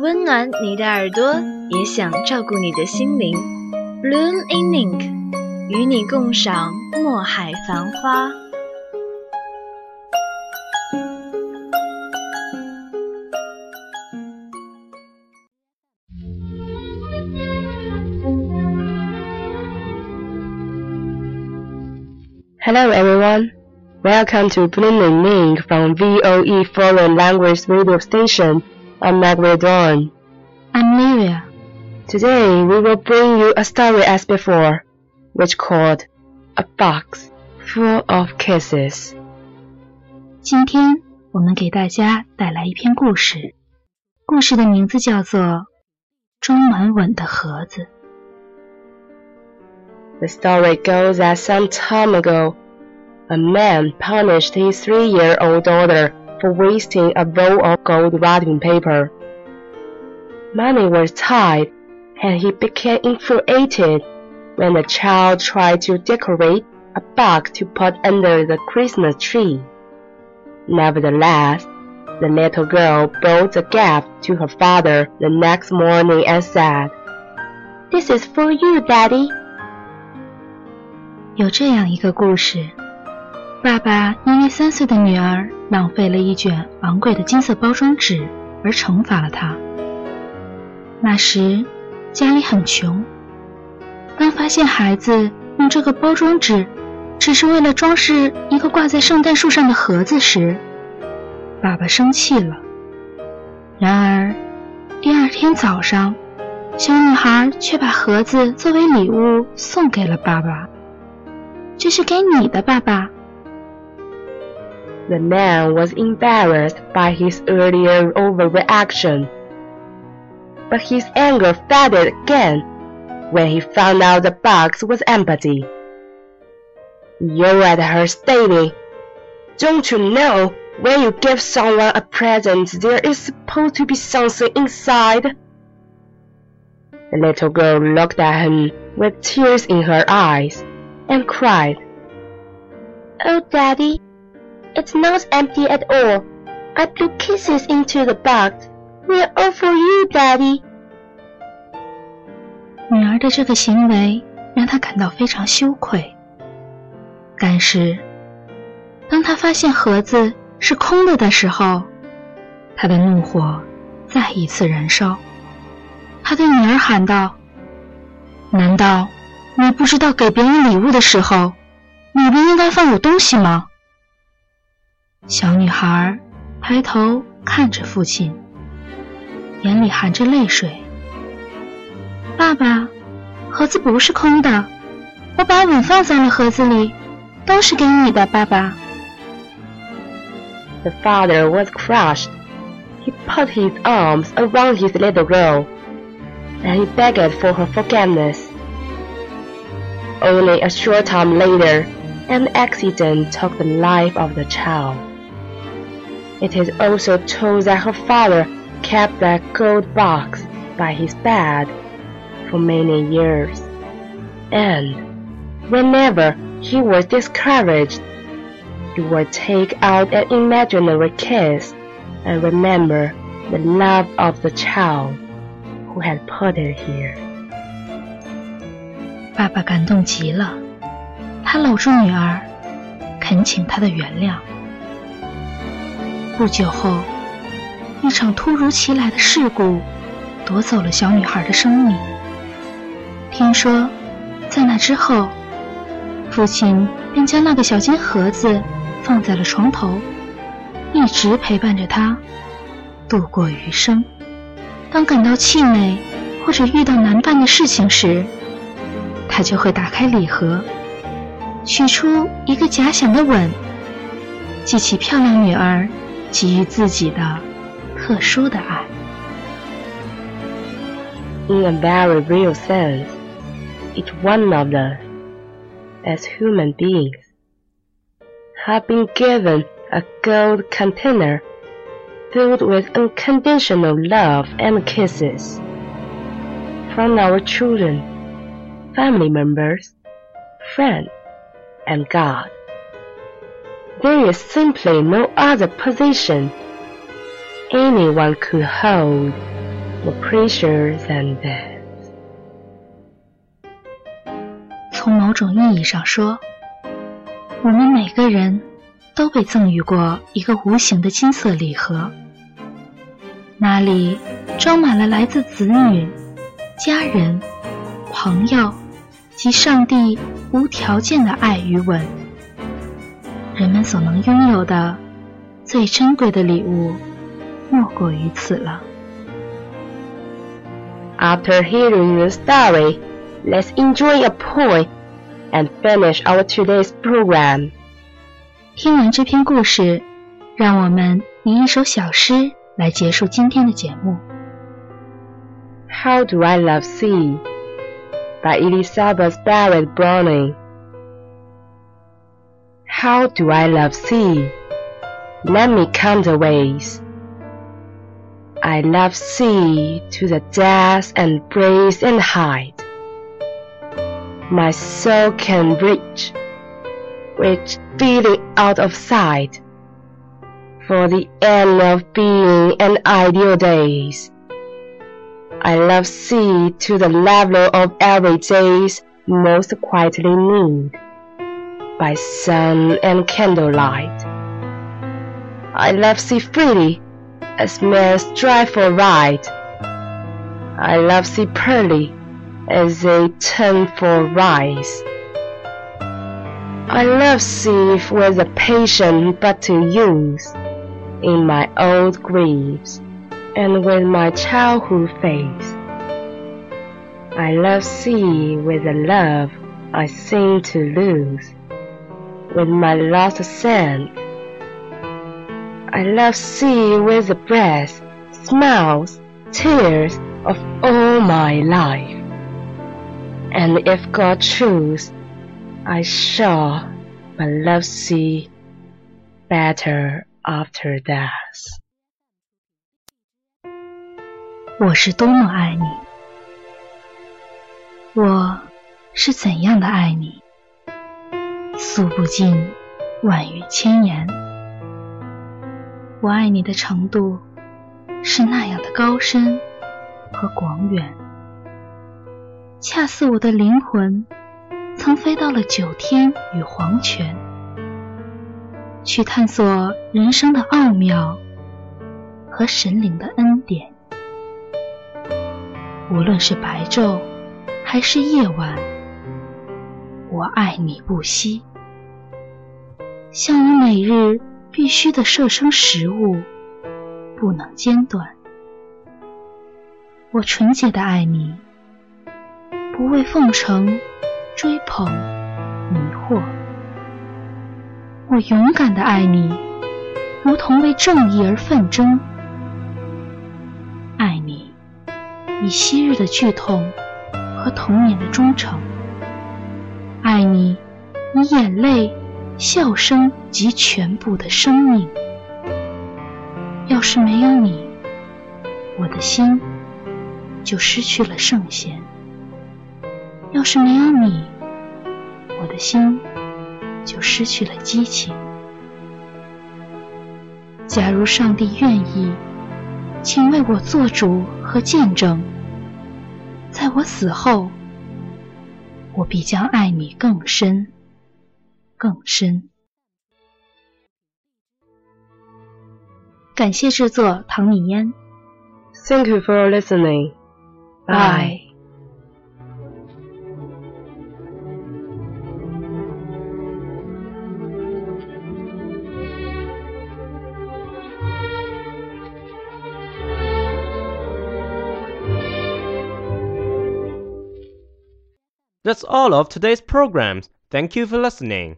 温暖你的耳朵，也想照顾你的心灵。Bloom in Ink，与你共赏墨海繁花。Hello everyone. Welcome to Blooming ink from VOE Foreign Language Radio Station. I'm Margaret Dawn. I'm Livia. Today we will bring you a story as before, which called A Box Full of Kisses. 今天我们给大家带来一篇故事，故事的名字叫做《装满吻的盒子》。 The story goes that some time ago, a man punished his three-year-old daughter for wasting a roll of gold wrapping paper. Money was tight, and he became infuriated when the child tried to decorate a box to put under the Christmas tree. Nevertheless, the little girl brought the gift to her father the next morning and said, This is for you, Daddy. 有这样一个故事： 爸爸因为三岁的女儿浪费了一卷昂贵的金色包装纸而惩罚了她。那时家里很穷，当发现孩子用这个包装纸只是为了装饰一个挂在圣诞树上的盒子时，爸爸生气了。然而第二天早上，小女孩却把盒子作为礼物送给了爸爸。这是给你的，爸爸。The man was embarrassed by his earlier overreaction. But his anger faded again when he found out the box was empty. Yelled at her, stating, Don't you know when you give someone a present there is supposed to be something inside? The little girl looked at him with tears in her eyes and cried, Oh, Daddy, it's not empty at all. I blew kisses into the box. We're all for you, Daddy. 女儿的这个行为让他感到非常羞愧。但是，当他发现盒子是空的的时候，他的怒火再一次燃烧。他对女儿喊道：“难道你不知道给别人礼物的时候，里边应该放有东西吗？”小女孩抬头看着父亲，眼里含着泪水。爸爸，盒子不是空的，我把吻放在了盒子里，都是给你的，爸爸。 The father was crushed. He put his arms around his little girl, and he begged for her forgiveness. Only a short time later, an accident took the life of the child. It is also told that her father kept that gold box by his bed for many years, and whenever he was discouraged, he would take out an imaginary kiss and remember the love of the child who had put it here. 爸爸感动极了，他搂住女儿，恳请她的原谅。 不久后，一场突如其来的事故夺走了小女孩的生命。听说，在那之后，父亲便将那个小金盒子放在了床头，一直陪伴着她度过余生。当感到气馁或者遇到难办的事情时，他就会打开礼盒，取出一个假想的吻，记起漂亮女儿给予自己的特殊的爱。In a very real sense, each one of us, as human beings, have been given a gold container filled with unconditional love and kisses from our children, family members, friends, and God. There is simply no other position anyone could hold more precious than this. 从某种意义上说，我们每个人都被赠予过一个无形的金色礼盒，那里装满了来自子女、家人、朋友及上帝无条件的爱与吻。人们所能拥有的最珍贵的礼物，莫过于此了。 After hearing the story, let's enjoy a poem and finish our today's program. 听完这篇故事，让我们以一首小诗来结束今天的节目。 How Do I Love Sea by Elizabeth Barrett Browning. How do I love sea? Let me count the ways. I love sea to the depths and breeze and height. My soul can reach, reach feeling out of sight. For the end of being and ideal days. I love sea to the level of every day's most quietly need by sun and candlelight. I love sea freely as men strive for right. I love sea pearly as they turn for rise. I love sea with a passion but to use in my old griefs and with my childhood face. I love sea with a love I seem to lose with my lost scent. I love sea with the breath, smiles, tears of all my life. And if God choose, I shall but love sea better after death. 我是多么爱你，我是怎样的爱你， 诉不尽万语千言。我爱你的程度是那样的高深和广远，恰似我的灵魂曾飞到了九天与黄泉，去探索人生的奥妙和神灵的恩典。无论是白昼还是夜晚，我爱你不息，像我每日必须的摄生食物，不能间断。我纯洁的爱你，不为奉承、追捧、迷惑；我勇敢的爱你，如同为正义而奋争。爱你。以昔日的剧痛和童年的忠诚，爱你以眼泪、笑声及全部的生命。要是没有你，我的心就失去了圣贤。要是没有你，我的心就失去了激情。假如上帝愿意，请为我做主和见证，在我死后，我必将爱你更深，更深。感谢制作唐米烟。 Thank you for listening. Bye. That's all of today's programs. Thank you for listening.